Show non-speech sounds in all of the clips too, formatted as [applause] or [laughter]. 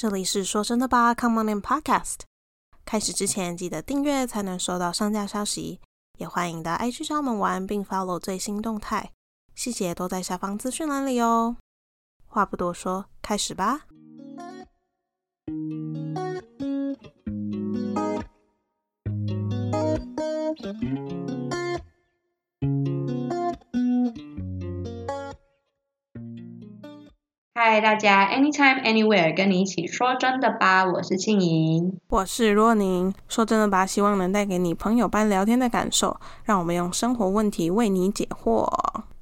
这里是说真的吧，Come on in Podcast。开始之前记得订阅才能收到上架消息，也欢迎到 IG 上门玩，并 follow 最新动态，细节都在下方资讯栏里哦。话不多说，开始吧。嗨，大家，anytime anywhere，跟你一起说真的吧，我是庆莹。我是若宁，说真的吧，希望能带给你朋友般聊天的感受，让我们用生活问题为你解惑。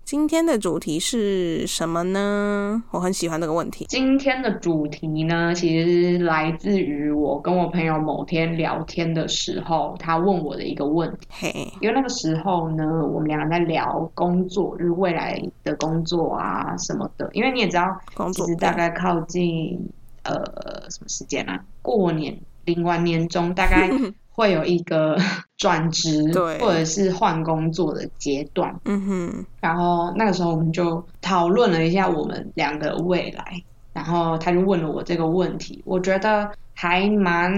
今天的主题是什么呢？我很喜欢这个问题。今天的主题呢，其实来自于我跟我朋友某天聊天的时候，他问我的一个问题。嘿，因为那个时候呢，我们两个在聊工作，就是未来的工作啊什么的。因为你也知道，工作其实大概靠近呃什么时间啊？过年领完年终，大概 [laughs] 会有一个 [laughs] 转职对或者是换工作的阶段。嗯哼，然后那个时候我们就讨论了一下我们两个未来，然后他就问了我这个问题，我觉得还蛮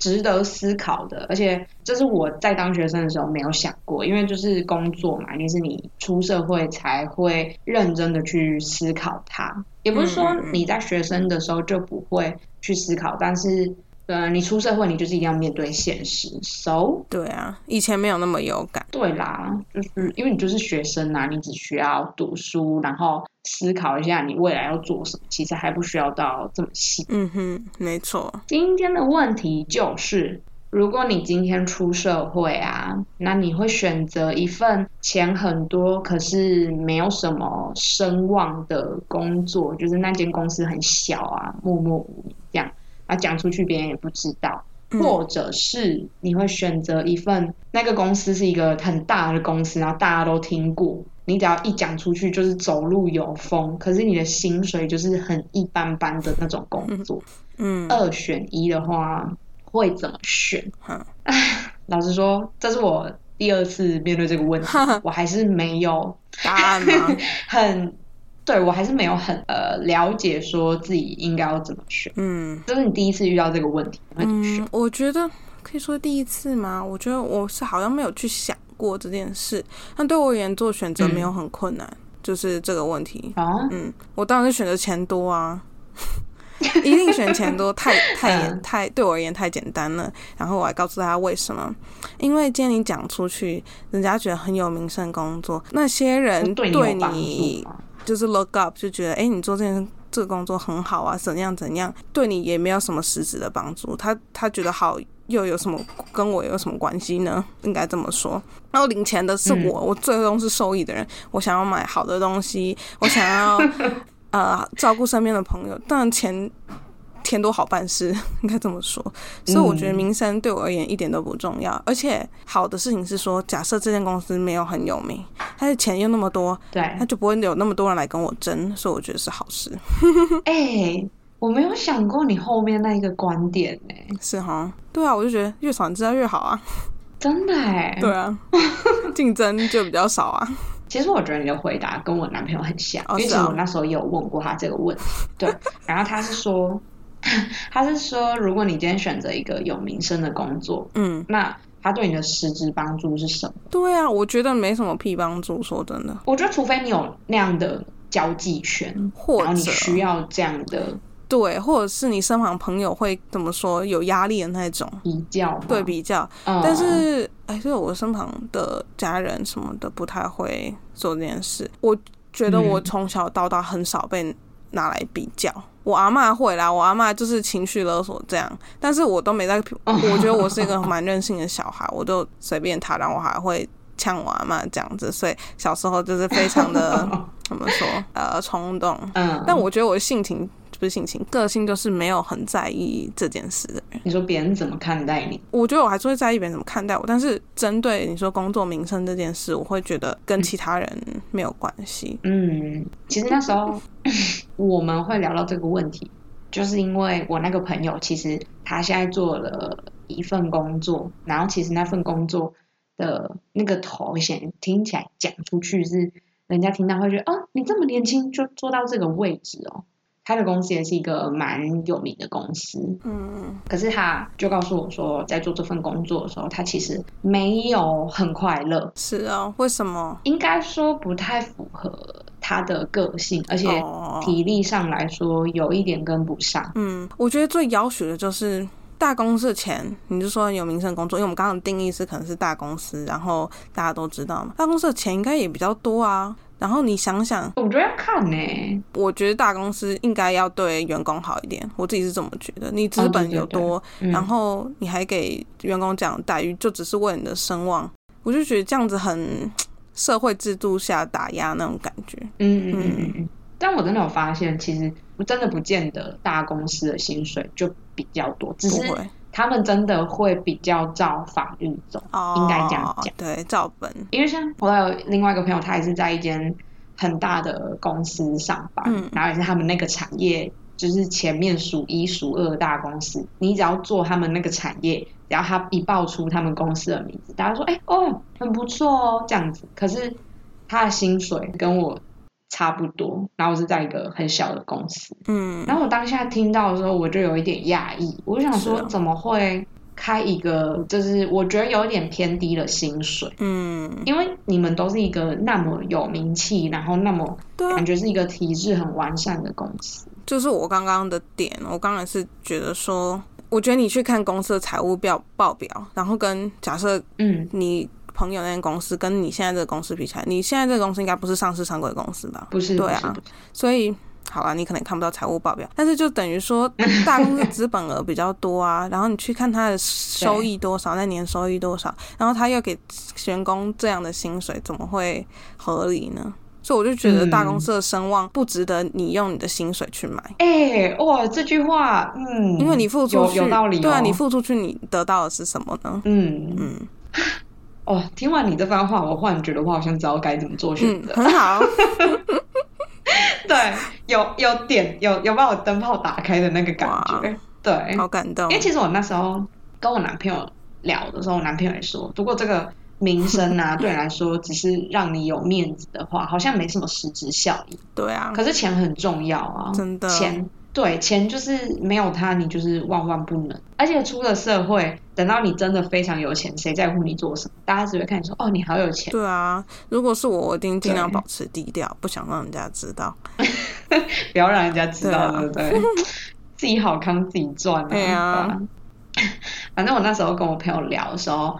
值得思考的，而且这是我在当学生的时候没有想过，因为就是工作嘛，一定是你出社会才会认真的去思考它，也不是说你在学生的时候就不会去思考，但是。呃，你出社会，你就是一定要面对现实。So，对啊，以前没有那么有感。对啦，就是因为你就是学生啊，你只需要读书，然后思考一下你未来要做什么，其实还不需要到这么细。嗯哼，没错。今天的问题就是，如果你今天出社会啊，那你会选择一份钱很多，可是没有什么声望的工作，就是那间公司很小啊，默默无名这样，啊讲出去别人也不知道。嗯或者是你会选择一份那个公司是一个很大的公司，然后大家都听过，你只要一讲出去就是走路有风，可是你的薪水就是很一般般的那种工作。嗯，二选一的话，会怎么选？哈老实说，这是我第二次面对这个问题，我还是没有答案吗？[laughs] 很，对我还是没有很呃了解说自己应该要怎么选。嗯这是你第一次遇到这个问题，你会怎么选？嗯，我觉得可以说第一次吗？我觉得我是好像没有去想过这件事。但对我而言，做选择没有很困难，就是这个问题。啊，嗯，我当然是选择钱多啊，[laughs] 一定选钱多，[laughs] 太太嗯太对我而言太简单了。然后我还告诉大家为什么，因为今天你讲出去，人家觉得很有名声工作，那些人对你？就是 look up，就觉得哎、诶你做这件这个工作很好啊，怎样怎样，对你也没有什么实质的帮助。他他觉得好，又有什么跟我有什么关系呢？应该这么说。然后领钱的是我，我最终是受益的人。我想要买好的东西，我想要呃照顾身边的朋友，当然钱。钱多好办事，[laughs] 应该这么说。所以我觉得名声对我而言一点都不重要，而且好的事情是说，假设这间公司没有很有名，但是钱又那么多，对，那就不会有那么多人来跟我争，所以我觉得是好事。[laughs] 哎、我没有想过你后面那一个观点呢、是哈，对啊，我就觉得越少人知道越好啊。真的哎。对啊，[laughs] 竞争就比较少啊。其实我觉得你的回答跟我男朋友很像，哦是啊因为其实我那时候也有问过他这个问题，对，然后他是说，[laughs] 他是说，如果你今天选择一个有名声的工作，嗯，那他对你的实质帮助是什么？对啊，我觉得没什么屁帮助，说真的。我觉得除非你有那样的交际圈，或者你需要这样的对，或者是你身旁朋友会怎么说有压力的那种比较嘛，对比较，嗯，但是哎，就是我身旁的家人什么的不太会做这件事。我觉得我嗯从小到大很少被拿来比较。我阿妈会啦，我阿妈就是情绪勒索这样，但是我都没在。[laughs] 我觉得我是一个蛮任性的小孩，我就随便他，然后我还会呛我阿妈这样子，所以小时候就是非常的 [laughs] 怎么说呃冲动。嗯，但我觉得我的性情不是性情，个性就是没有很在意这件事的人。你说别人怎么看待你？我觉得我还是会在意别人怎么看待我，但是针对你说工作名声这件事，我会觉得跟其他人没有关系。嗯，其实那时候 [coughs] 我们会聊到这个问题，就是因为我那个朋友，其实他现在做了一份工作，然后其实那份工作的那个头衔听起来讲出去是人家听到会觉得，哦，你这么年轻就做到这个位置哦，他的公司也是一个蛮有名的公司，嗯，可是他就告诉我说，在做这份工作的时候，他其实没有很快乐，是哦，为什么？应该说不太符合他的个性，而且哦体力上来说有一点跟不上。嗯，我觉得最要求的就是大公司的钱，你就说有民生工作，因为我们刚刚的定义是可能是大公司，然后大家都知道嘛，大公司的钱应该也比较多啊。然后你想想，我觉得要看呢、我觉得大公司应该要对员工好一点，我自己是这么觉得。你资哦本对对有多，嗯然后你还给员工这样的待遇，就只是为了你的声望，我就觉得这样子很社会制度下打压那种感觉。嗯嗯嗯嗯嗯。但我真的有发现，其实真的不见得大公司的薪水就比较多，只是不会他们真的会比较照法律走，哦，应该这样讲。对，照本。因为像我有另外一个朋友，他也是在一间很大的公司上班，嗯然后也是他们那个产业就是前面数一数二的大公司。你只要做他们那个产业，只要他一报出他们公司的名字，大家说哎、哦很不错哦这样子。可是他的薪水跟我差不多，然后我是在一个很小的公司。嗯，然后我当下听到的时候，我就有一点讶异，我就想说怎么会开一个就是我觉得有点偏低的薪水。嗯，因为你们都是一个那么有名气，然后那么感，觉是一个体制很完善的公司。就是我刚刚的点，我刚才是觉得说，我觉得你去看公司的财务表报表，然后跟假设嗯，你朋友那间公司跟你现在这个公司比起来，你现在这个公司应该不是上市常规公司吧？不是，对啊所以好啊，你可能看不到财务报表，但是就等于说大公司资本额比较多啊，[laughs] 然后你去看它的收益多少，那年收益多少，然后他又给员工这样的薪水，怎么会合理呢？所以我就觉得大公司的声望不值得你用你的薪水去买，哎、哇，这句话，嗯，因为你付出有去，有道理、哦，对啊，你付出去，你得到的是什么呢？嗯嗯哦，听完你这番话，我忽然觉得我好像知道该怎么做选嗯，择。很好，[laughs] 对，有有点有有把我灯泡打开的那个感觉。对，好感动因为，其实我那时候跟我男朋友聊的时候，我男朋友也说，如果这个名声啊 [laughs] 对你来说只是让你有面子的话，好像没什么实质效益。对啊，可是钱很重要啊，真的钱对钱就是没有它，你就是万万不能。而且出了社会，等到你真的非常有钱，谁在乎你做什么？大家只会看你说哦，你好有钱，对啊，如果是我，我一定尽量保持低调，不想让人家知道。[laughs] 不要让人家知道，对不对？[laughs] 自己好康自己赚啊。对啊 [laughs] 反正我那时候跟我朋友聊的时候，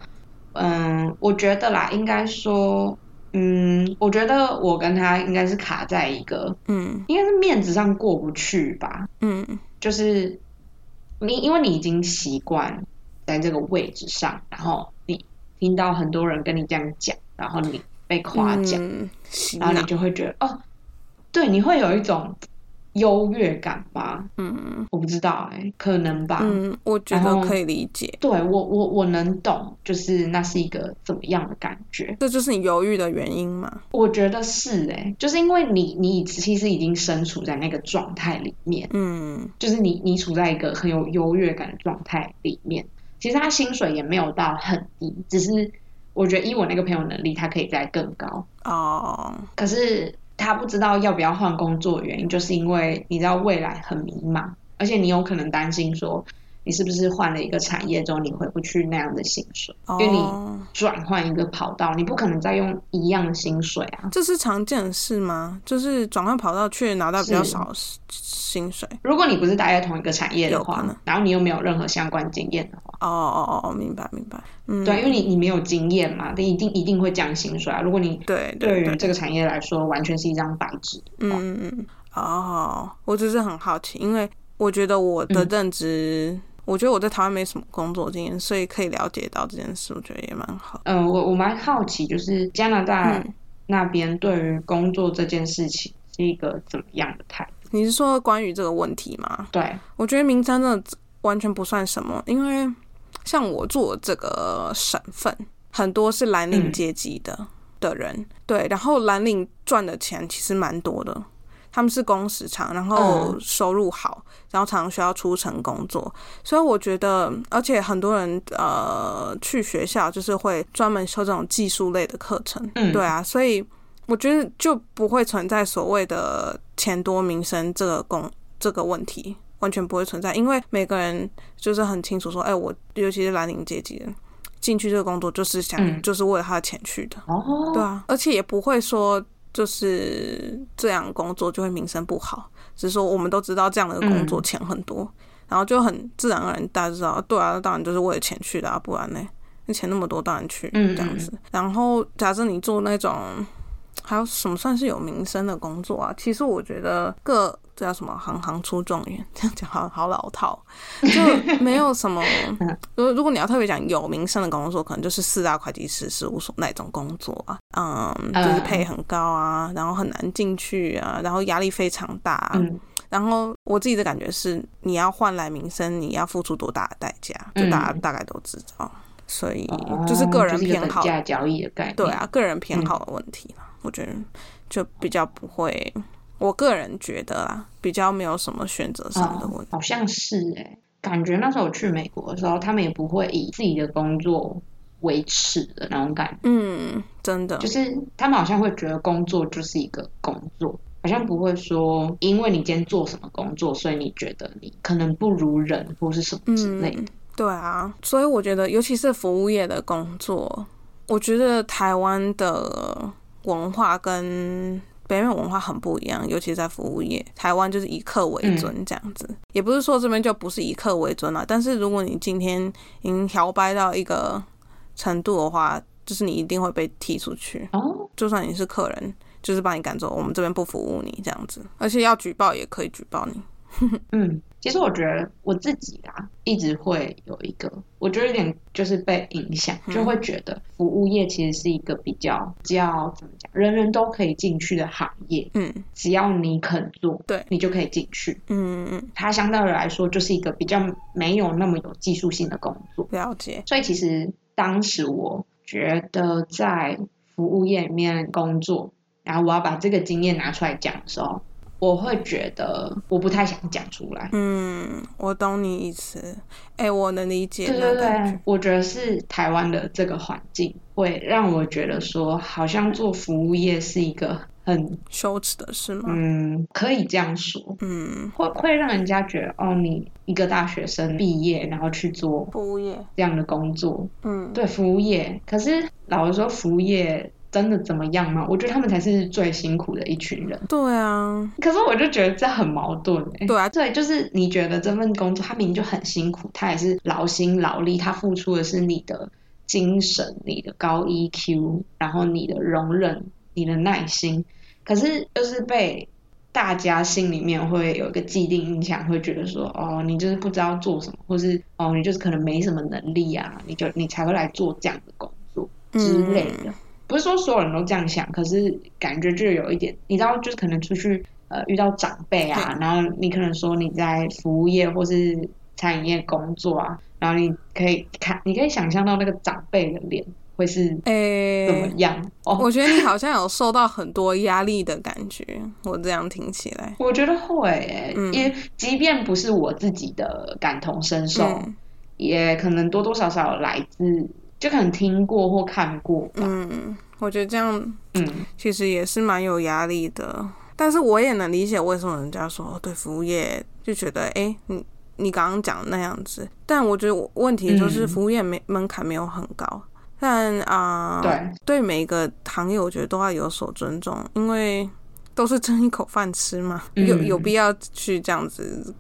嗯，我觉得啦，应该说，嗯，我觉得我跟他应该是卡在一个，嗯应该是面子上过不去吧。嗯就是你，因为你已经习惯在这个位置上，然后你听到很多人跟你这样讲，然后你被夸奖，嗯，然后你，就会觉得哦，对，你会有一种优越感吧？嗯我不知道哎、可能吧。嗯，我觉得可以理解，对我，我我能懂，就是那是一个怎么样的感觉？这就是你犹豫的原因吗。我觉得是哎、就是因为你你其实已经身处在那个状态里面，嗯就是你你处在一个很有优越感的状态里面。其实他薪水也没有到很低，只是我觉得以我那个朋友能力，他可以再更高。哦，可是他不知道要不要换工作原因，就是因为你知道未来很迷茫，而且你有可能担心说，你是不是换了一个产业之后，你回不去那样的薪水，因为你哦，转换一个跑道，你不可能再用一样的薪水啊。这是常见的事吗？就是转换跑道却拿到比较少薪水。如果你不是待在同一个产业的话然后你又没有任何相关经验的话，哦哦哦哦，明白明白。嗯，对啊，因为你你没有经验嘛，你一定一定会降薪水啊。如果你对对于这个产业来说，完全是一张白纸的话，嗯嗯嗯，哦，我只是很好奇，因为我觉得我的嗯认知，我觉得我在台湾没什么工作经验，所以可以了解到这件事，我觉得也蛮好。嗯，我我蛮好奇，就是加拿大嗯那边对于工作这件事情是一个怎么样的态度？你是说关于这个问题吗？对，我觉得名称真的完全不算什么，因为像我住的这个省份，很多是蓝领嗯阶级的、的人，对，然后蓝领赚的钱其实蛮多的。他们是工时长，然后嗯。收入好，然后常常需要出城工作，所以我觉得，而且很多人呃去学校就是会专门修这种技术类的课程，嗯。对啊，所以我觉得就不会存在所谓的钱多名声这个工这个问题完全不会存在，因为每个人就是很清楚说，哎，我尤其是蓝领阶级的进去这个工作就是想、嗯。就是为了他的钱去的，哦，对啊，而且也不会说就是这样工作就会名声不好，只是说我们都知道这样的工作嗯钱很多，然后就很自然而然大家知道，对啊，当然就是为了钱去的啊，不然呢，那钱那么多当然去嗯这样子。然后假设你做那种还有什么算是有名声的工作啊？其实我觉得各这叫什么行行出状元，[laughs] 这样讲好好老套，就没有什么。[laughs] 如如果你要特别讲有名声的工作，可能就是四大会计师事务所那种工作啊，嗯，就是配很高啊，然后很难进去啊，然后压力非常大、啊。嗯然后我自己的感觉是，你要换来名声，你要付出多大的代价，就大家嗯大概都知道。所以哦就是个人偏好等价交易的概念。对啊，个人偏好的问题啦，我觉得就比较不会，我个人觉得啦，比较没有什么选择上的问题。好像是哎、感觉那时候我去美国的时候，他们也不会以自己的工作为耻的那种感觉，嗯，真的，就是他们好像会觉得工作就是一个工作，好像不会说因为你今天做什么工作，所以你觉得你可能不如人或是什么之类的。嗯，对啊，所以我觉得，尤其是服务业的工作，我觉得台湾的文化跟北美文化很不一样，尤其是在服务业，台湾就是以客为尊这样子，也不是说这边就不是以客为尊了，但是如果你今天已经调掰到一个程度的话，就是你一定会被踢出去，哦，就算你是客人，就是把你赶走，我们这边不服务你这样子，而且要举报也可以举报你。嗯，其实我觉得我自己啊，一直会有一个，我觉得有点就是被影响，嗯就会觉得服务业其实是一个比较比较怎么讲，人人都可以进去的行业，嗯只要你肯做，对你就可以进去。嗯嗯，它相对来说就是一个比较没有那么有技术性的工作，了解。所以其实当时我觉得在服务业里面工作，然后我要把这个经验拿出来讲的时候，我会觉得我不太想讲出来。嗯，我懂你意思。哎、我能理解对对对，我觉得是台湾的这个环境会让我觉得说，好像做服务业是一个很羞耻的事吗？嗯，可以这样说，嗯，会会让人家觉得哦，你一个大学生毕业，然后去做服务业，这样的工作，嗯，对服务业。可是老实说，服务业真的怎么样吗？我觉得他们才是最辛苦的一群人。对啊，可是我就觉得这很矛盾哎、对啊对，就是你觉得这份工作，他明明就很辛苦，他也是劳心劳力，他付出的是你的精神、你的高 EQ，然后你的容忍、你的耐心，可是就是被大家心里面会有一个既定印象，会觉得说，哦，你就是不知道做什么，或是哦，你就是可能没什么能力啊，你就你才会来做这样的工作之类的。嗯不是说所有人都这样想，可是感觉就有一点，你知道，就是可能出去呃遇到长辈啊，然后你可能说你在服务业或是餐饮业工作啊，然后你可以看，你可以想象到那个长辈的脸会是哎、怎么样、哦。我觉得你好像有受到很多压力的感觉，我这样听起来，我觉得会、欸，嗯。因为即便不是我自己的感同身受，嗯。也可能多多少少来自，就可能听过或看过吧。嗯，我觉得这样嗯。其实也是蛮有压力的，但是我也能理解为什么人家说哦对服务业就觉得，哎、你你刚刚讲的那样子，但我觉得我问题就是嗯。服务业没门槛没有很高，但啊、对，对每一个行业我觉得都要有所尊重，因为都是争一口饭吃嘛，嗯。有有必要去这样子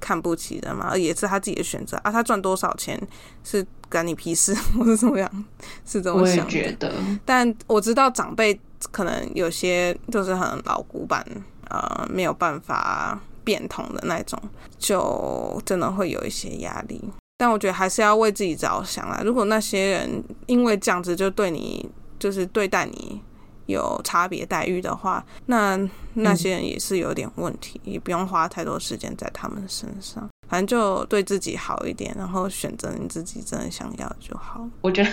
看不起的嘛？也是他自己的选择啊，他赚多少钱是干你屁事，[laughs] 我是怎么样，是这么我也想的。觉得，但我知道长辈可能有些就是很老古板，呃，没有办法变通的那种，就真的会有一些压力。但我觉得还是要为自己着想啦。如果那些人因为这样子就对你，就是对待你有差别待遇的话，那那些人也是有点问题，也不用花太多时间在他们身上。反正就对自己好一点，然后选择你自己真的想要的就好。我觉得，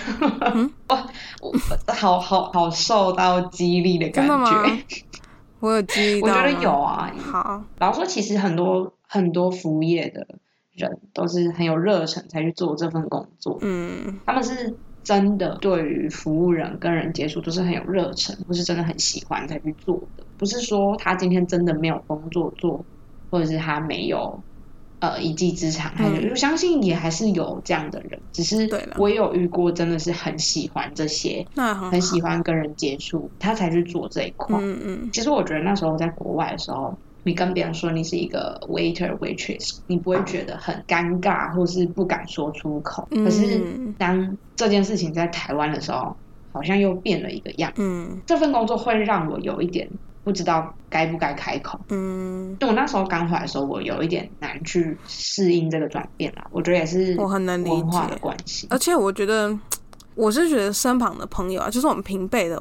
嗯 [laughs] 哇，我好好好受到激励的感真的吗觉。我有记忆到吗，我觉得有啊。好，老实说，其实很多很多服务业的人都是很有热忱才去做这份工作，嗯他们是真的对于服务人跟人接触都是很有热忱，或是真的很喜欢才去做的，不是说他今天真的没有工作做，或者是他没有呃一技之长，我相信也还是有这样的人，只是我有遇过真的是很喜欢这些，很很喜欢跟人接触，他才去做这一块。嗯嗯。其实我觉得那时候在国外的时候，你跟别人说你是一个 waiter waitress，你不会觉得很尴尬，或是不敢说出口。嗯可是当这件事情在台湾的时候，好像又变了一个样。嗯这份工作会让我有一点不知道该不该开口。嗯，就我那时候刚回来的时候，我有一点难去适应这个转变啦。我觉得也是我很能理文化的关系。而且我觉得，我是觉得身旁的朋友啊，就是我们平辈的，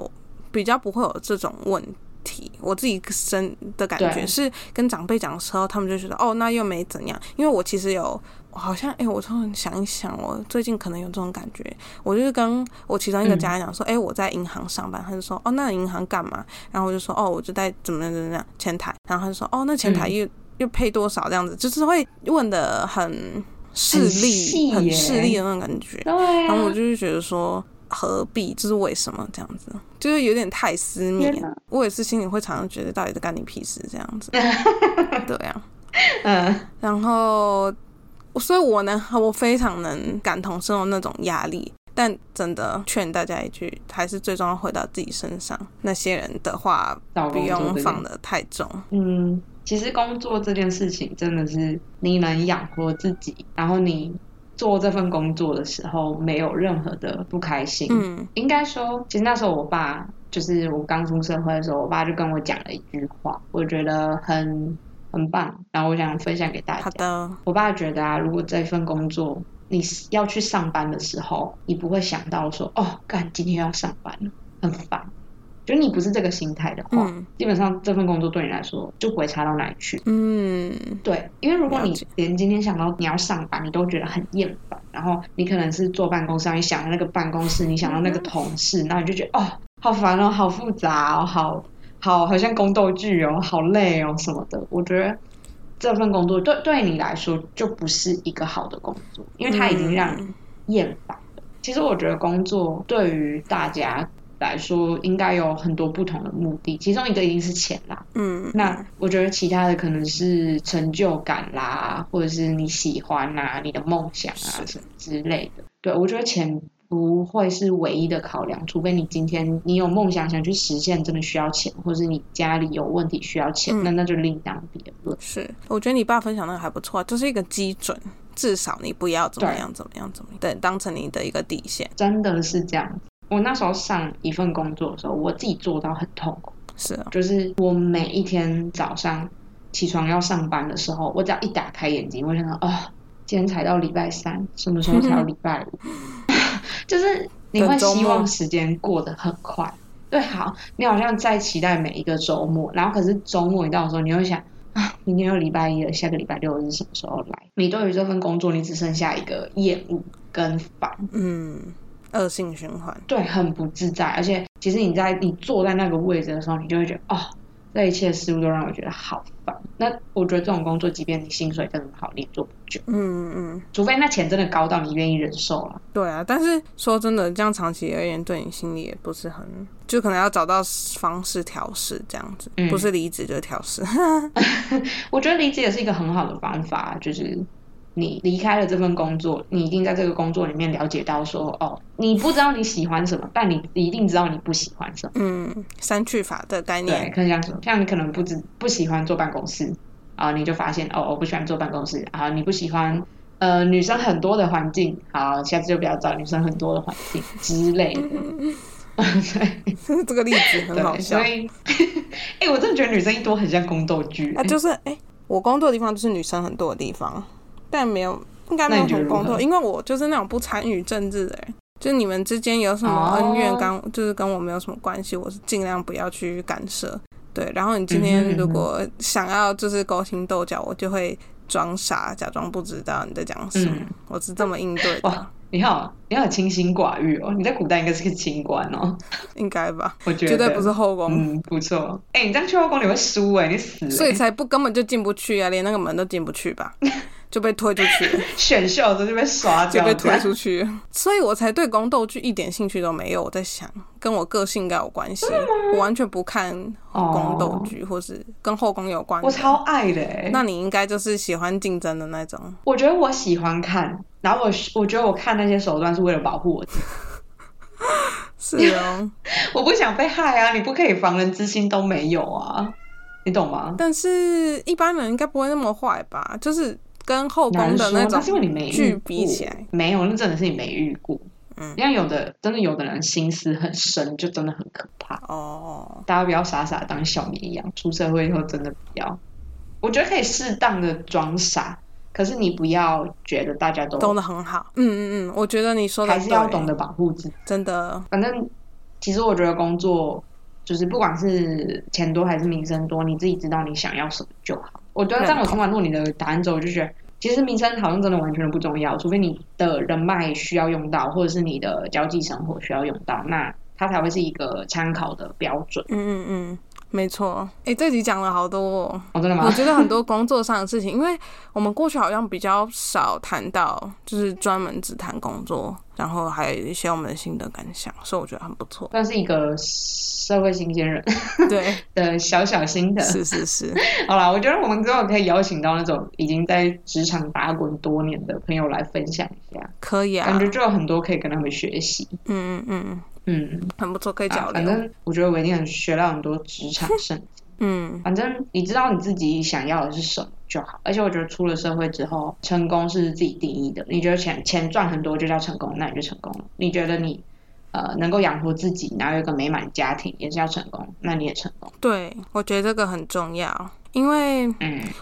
比较不会有这种问题。我自己身的感觉是，跟长辈讲的时候，他们就觉得哦，那又没怎样。因为我其实有，好像哎、我突然想一想，我最近可能有这种感觉。我就是跟我其中一个家人讲说，哎、我在银行上班，他就说哦，那银行干嘛？然后我就说哦，我就在怎么样怎么样前台，然后他就说哦，那前台又、又配多少这样子，就是会问的很势利、很势利的那种感觉。然后我就是觉得说，何必？这是为什么这样子？就是有点太私密。我也是心里会常常觉得，到底在干你屁事这样子。[laughs] 对啊，嗯，然后，所以我呢，我非常能感同身受那种压力。但真的劝大家一句，还是最终要回到自己身上。那些人的话，不用放的太重。嗯，其实工作这件事情真的是你能养活自己，然后你做这份工作的时候没有任何的不开心。嗯应该说，其实那时候我爸就是我刚出社会的时候，我爸就跟我讲了一句话，我觉得很很棒，然后我想分享给大家。好的，我爸觉得啊，如果这份工作你要去上班的时候，你不会想到说，哦，干今天要上班了，很烦。就你不是这个心态的话，嗯基本上这份工作对你来说就不会差到哪里去。嗯对，因为如果你连今天想到你要上班，你都觉得很厌烦，然后你可能是坐办公室，你想到那个办公室，你想到那个同事，然后你就觉得哦，好烦哦，好复杂哦，好好好像宫斗剧哦，好累哦什么的。我觉得这份工作对对你来说就不是一个好的工作，因为它已经让你嗯厌烦了。其实我觉得工作对于大家来说应该有很多不同的目的，其中一个一定是钱啦。嗯，那我觉得其他的可能是成就感啦，或者是你喜欢啊、你的梦想啊什么之类的。对我觉得钱不会是唯一的考量，除非你今天你有梦想想去实现，真的需要钱，或者是你家里有问题需要钱，嗯那那就另当别论。是，我觉得你爸分享那个还不错，这是一个基准，至少你不要怎么样怎么样怎么样，对，当成你的一个底线。真的是这样。我那时候上一份工作的时候，我自己做到很痛苦。是啊，就是我每一天早上起床要上班的时候，我只要一打开眼睛，我就想到哦，今天才到礼拜三，什么时候才到礼拜五？[laughs] 就是你会希望时间过得很快。对，好，你好像在期待每一个周末，然后可是周末一到的时候，你会想啊，明天又礼拜一了，下个礼拜六是什么时候来？你对于这份工作，你只剩下一个厌恶跟烦。嗯，恶性循环。对，很不自在，而且其实你在你坐在那个位置的时候，你就会觉得哦，这一切事物都让我觉得好烦。那我觉得这种工作，即便你薪水再怎么好，你也做不久，嗯嗯，除非那钱真的高到你愿意忍受了。对啊，但是说真的，这样长期而言，对你心里也不是很，就可能要找到方式调试这样子，嗯不是离职就是调试。[laughs] 我觉得离职也是一个很好的方法，就是你离开了这份工作，你一定在这个工作里面了解到说，哦，你不知道你喜欢什么，但你一定知道你不喜欢什么。嗯，三去法的概对，念，可能像什么，像你可能不知不喜欢坐办公室啊，你就发现哦，我不喜欢坐办公室啊，你不喜欢呃女生很多的环境，好，下次就不要找女生很多的环境之类的。对这个例子很好，笑所。以，哎、我真的觉得女生一多很像宫斗剧、啊，就是哎、我工作的地方就是女生很多的地方，但没有应该没有很工作，因为我就是那种不参与政治的人。就是你们之间有什么恩怨哦跟、就是跟我没有什么关系，我是尽量不要去干涉。对，然后你今天如果想要就是勾心斗角，我就会装傻，假装不知道你在讲什么。嗯我是这么应对的哇，你好，你好清心寡欲哦，你在古代应该是个清官哦，应该吧？我觉得绝对不是后宫，嗯，不错。哎、你这样去后宫你会输哎、你死、欸。所以才不根本就进不去啊，连那个门都进不去吧？[laughs] 就被推出去，[laughs] 选秀的就被刷掉，就被推出去，所以我才对宫斗剧一点兴趣都没有。我在想，跟我个性应该有关系，我完全不看宫斗剧，或是跟后宫有关。我超爱的，那你应该就是喜欢竞争的那种。我觉得我喜欢看，然后我我觉得我看那些手段是为了保护我自己。[laughs] 是哦，[laughs] 我不想被害啊！你不可以防人之心都没有啊，你懂吗？但是一般人应该不会那么坏吧？就是跟后宫的那种剧比起来，没有，那真的是你没遇过。嗯，因为有的真的有的人心思很深，就真的很可怕哦。大家不要傻傻当小绵羊，出社会以后真的不要。我觉得可以适当的装傻。可是你不要觉得大家都懂得很好，嗯嗯嗯，我觉得你说的还是要懂得保护自己，真的。反正其实我觉得工作就是不管是钱多还是名声多，你自己知道你想要什么就好。我觉得在我听完录你的答案之后，我就觉得其实名声好像真的完全不重要，除非你的人脉需要用到，或者是你的交际生活需要用到，那它才会是一个参考的标准。嗯嗯嗯。没错，哎，这集讲了好多，真的吗？我觉得很多工作上的事情，因为我们过去好像比较少谈到，就是专门只谈工作，然后还有一些我们的心得感想，所以我觉得很不错。算是一个社会新鲜人，对 [laughs] 的小小心得，是是是。[laughs] 好啦，我觉得我们之后可以邀请到那种已经在职场打滚多年的朋友来分享一下，可以啊，感觉就有很多可以跟他们学习。嗯嗯嗯。嗯，很不错，可以交流。反正我觉得我一定很学到很多职场圣经。嗯，反正你知道你自己想要的是什么就好。而且我觉得出了社会之后，成功是自己定义的。你觉得钱钱赚很多就叫成功，那你就成功了。你觉得你呃能够养活自己，然后有一个美满家庭，也是要成功，那你也成功。对，我觉得这个很重要。因为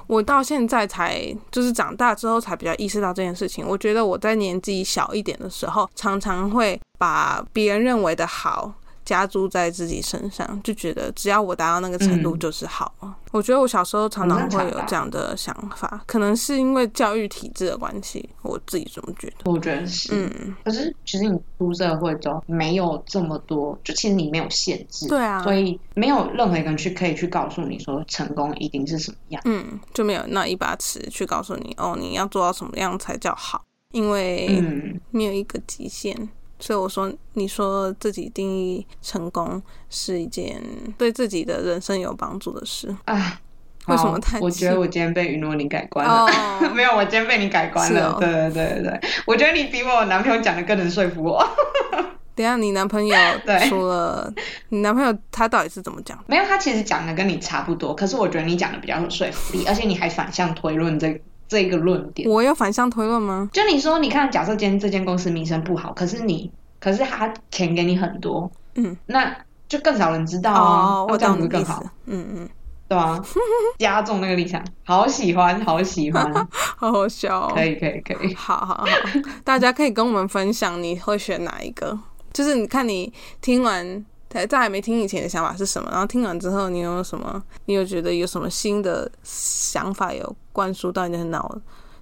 我到现在才就是长大之后才比较意识到这件事情。我觉得我在年纪小一点的时候，常常会把别人认为的好。加注在自己身上，就觉得只要我达到那个程度就是好了。我觉得我小时候常常会有这样的想法，可能是因为教育体制的关系，我自己这么觉得。我觉得是，嗯。可是其实你出社会之后没有这么多，就其实你没有限制，对啊，所以没有任何一个人去可以去告诉你说成功一定是什么样，嗯，就没有那一把尺去告诉你哦，你要做到什么样才叫好，因为没有一个极限。所以我说，你说自己定义成功是一件对自己的人生有帮助的事啊？为什么叹气？我觉得我今天被云诺你改观了。[laughs] 没有，我今天被你改观了。对对对对，我觉得你比我男朋友讲的更能说服我。[laughs] 等下，你男朋友 [laughs] 除了你男朋友，他到底是怎么讲？没有，他其实讲的跟你差不多。可是我觉得你讲的比较有说服力，而且你还反向推论这。这个论点，我有反向推论吗？就你说，你看，假设今天这间公司名声不好，可是你，可是他钱给你很多，嗯，那就更少人知道啊，这样子更好，嗯嗯，对啊？[laughs] 加重那个立场，好喜欢，好喜欢，[laughs] 好好笑，可以可以可以，好好好，大家可以跟我们分享你会选哪一个？就是你看你听完。在还没听以前的想法是什么？然后听完之后，你有什么？你有觉得有什么新的想法有灌输到你的脑？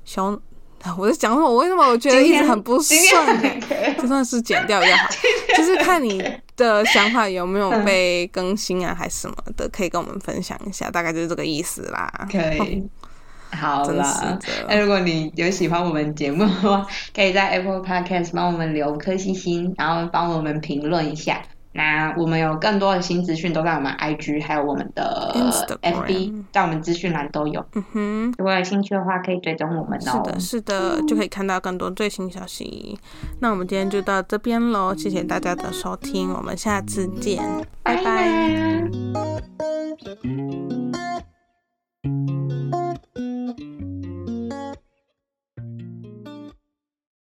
小，[laughs] 我在讲什么？我为什么我觉得 [laughs] 一直很不顺？[laughs] 就算是剪掉也好，就是看你的想法有没有被更新啊，还是什么的，可以跟我们分享一下。大概就是这个意思啦。可以，好啦。那如果你有喜欢我们节目的话，可以在 Apple Podcast 帮我们留颗星星，然后帮我们评论一下。那我们有更多的新资讯都在我们 IG，还有我们的 FB，在我们资讯栏都有。嗯哼，如果有兴趣的话，可以追踪我们哦。是的，是的，就可以看到更多最新消息。那我们今天就到这边喽，谢谢大家的收听，我们下次见，拜拜。